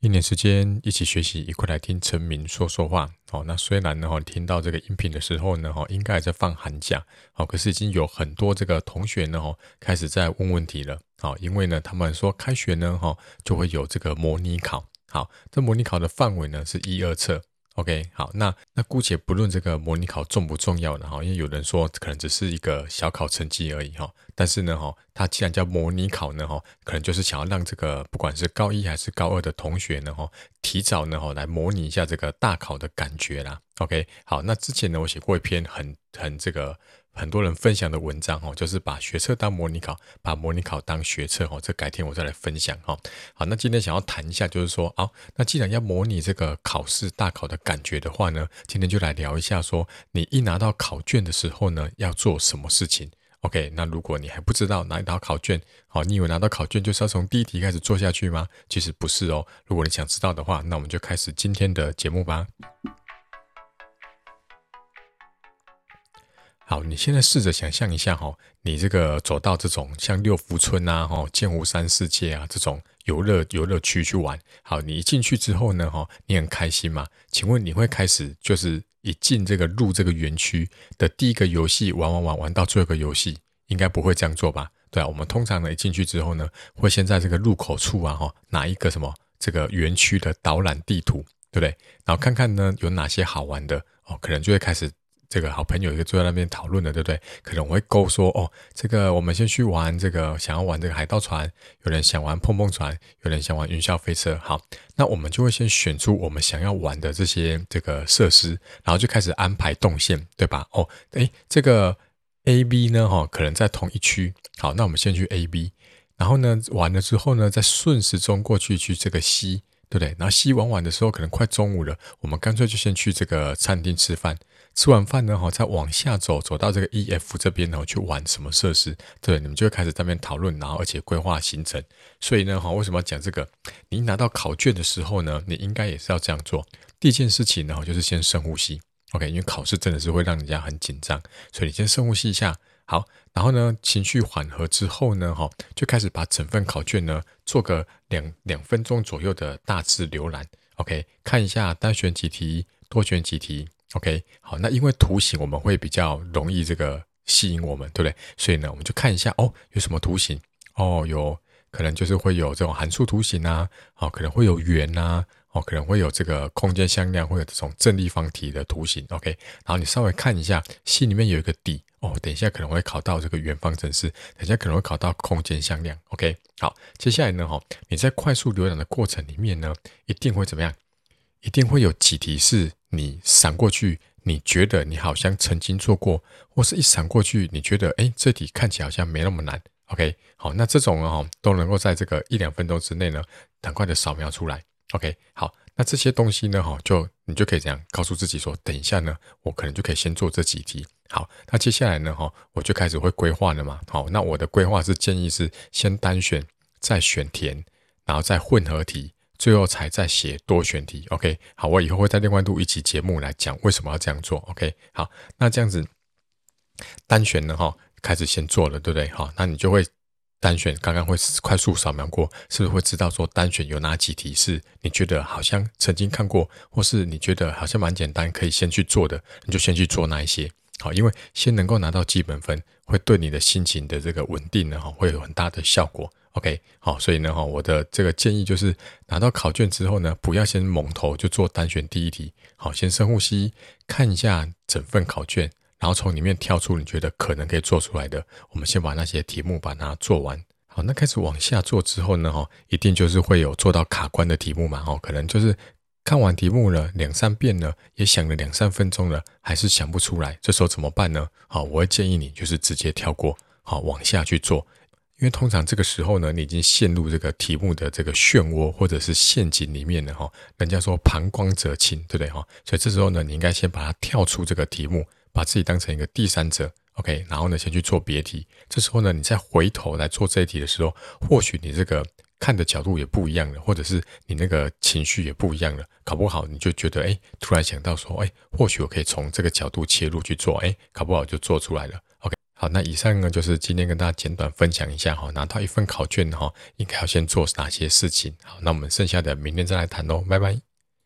一年时间一起学习，一块来听陈明说说话。哦，那虽然呢，哈，听到这个音频的时候呢，哈，应该还在放寒假，好，可是已经有很多这个同学呢，哈，开始在问问题了。好，因为呢，他们说开学呢，哈，就会有这个模拟考。好，这模拟考的范围呢是一二册。OK，好，那那姑且不论这个模拟考重不重要呢哈，因为有人说可能只是一个小考成绩而已哈，但是呢哈，它既然叫模拟考呢哈，可能就是想要让这个不管是高一还是高二的同学呢哈，提早呢哈来模拟一下这个大考的感觉啦。OK，好，那之前呢我写过一篇很很这个。很多人分享的文章哦，就是把学测当模拟考，把模拟考当学测哦。这改天我再来分享哈。好，那今天想要谈一下，就是说，哦，那既然要模拟这个考试大考的感觉的话呢，今天就来聊一下，说你一拿到考卷的时候呢，要做什么事情？OK，那如果你还不知道拿到考卷，好，你以为拿到考卷就是要从第一题开始做下去吗？其实不是哦。如果你想知道的话，那我们就开始今天的节目吧。好，你现在试着想象一下哈，你这个走到这种像六福村啊、哈剑湖山世界啊这种游乐游乐区去玩。好，你一进去之后呢，哈，你很开心吗？请问你会开始就是一进这个入这个园区的第一个游戏玩玩玩玩到最后一个游戏，应该不会这样做吧？对啊，我们通常呢一进去之后呢，会先在这个入口处啊哈拿一个什么这个园区的导览地图，对不对？然后看看呢有哪些好玩的哦，可能就会开始。这个好朋友一个坐在那边讨论的，对不对？可能我会勾说哦，这个我们先去玩这个，想要玩这个海盗船，有人想玩碰碰船，有人想玩云霄飞车。好，那我们就会先选出我们想要玩的这些这个设施，然后就开始安排动线，对吧？哦，诶，这个 A、B 呢，哈，可能在同一区。好，那我们先去 A、B，然后呢，完了之后呢，再顺时钟过去去这个 C，对不对？然后 C 玩完的时候，可能快中午了，我们干脆就先去这个餐厅吃饭。吃完饭呢，哈，再往下走，走到这个 E、F 这边，然后去玩什么设施？对，你们就会开始在那边讨论，然后而且规划行程。所以呢，哈，为什么要讲这个？你拿到考卷的时候呢，你应该也是要这样做。第一件事情呢，就是先深呼吸，OK，因为考试真的是会让人家很紧张，所以你先深呼吸一下。好，然后呢，情绪缓和之后呢，哈，就开始把整份考卷呢做个两两分钟左右的大致浏览，OK，看一下单选几题，多选几题。OK，好，那因为图形我们会比较容易这个吸引我们，对不对？所以呢，我们就看一下哦，有什么图形？哦，有可能就是会有这种函数图形啊，哦，可能会有圆、啊，哦，可能会有这个空间向量，会有这种正立方体的图形。OK，然后你稍微看一下，心里面有一个底哦，等一下可能会考到这个圆方程式，等一下可能会考到空间向量。OK，好，接下来呢，哈，你在快速浏览的过程里面呢，一定会怎么样？一定会有几题是你闪过去，你觉得你好像曾经做过，或是一闪过去，你觉得诶，这题看起来好像没那么难。OK，好，那这种哦都能够在这个一两分钟之内呢，赶快的扫描出来。OK，好，那这些东西呢，哈，就你就可以这样告诉自己说，等一下呢，我可能就可以先做这几题。好，那接下来呢，哈，我就开始会规划了嘛。好，那我的规划是建议是先单选，再选填，然后再混合题。最后才再写多选题，OK，好，我以后会在另外录一期节目来讲为什么要这样做，OK，好，那这样子单选呢，哈，开始先做了，对不对？好，那你就会单选，刚刚会快速扫描过，是不是会知道说单选有哪几题是你觉得好像曾经看过，或是你觉得好像蛮简单可以先去做的，你就先去做那一些，好，因为先能够拿到基本分，会对你的心情的这个稳定呢，哈，会有很大的效果。OK，好，所以呢，哈，我的这个建议就是拿到考卷之后呢，不要先蒙头就做单选第一题，好，先深呼吸，看一下整份考卷，然后从里面挑出你觉得可能可以做出来的，我们先把那些题目把它做完。好，那开始往下做之后呢，哈，一定就是会有做到卡关的题目嘛，哈，可能就是看完题目了两三遍了，也想了两三分钟了，还是想不出来，这时候怎么办呢？好，我会建议你就是直接跳过，好，往下去做。因为通常这个时候呢，你已经陷入这个题目的这个漩涡或者是陷阱里面了哈。人家说旁观者清，对不对哈？所以这时候呢，你应该先把它跳出这个题目，把自己当成一个第三者，OK？然后呢，先去做别题。这时候呢，你再回头来做这一题的时候，或许你这个看的角度也不一样了，或者是你那个情绪也不一样了。考不好你就觉得，哎，突然想到说，哎，或许我可以从这个角度切入去做，哎，考不好就做出来了。OK，好，那以上呢就是今天跟大家简短分享一下哈，拿到一份考卷哈，应该要先做哪些事情。好，那我们剩下的明天再来谈喽，拜拜。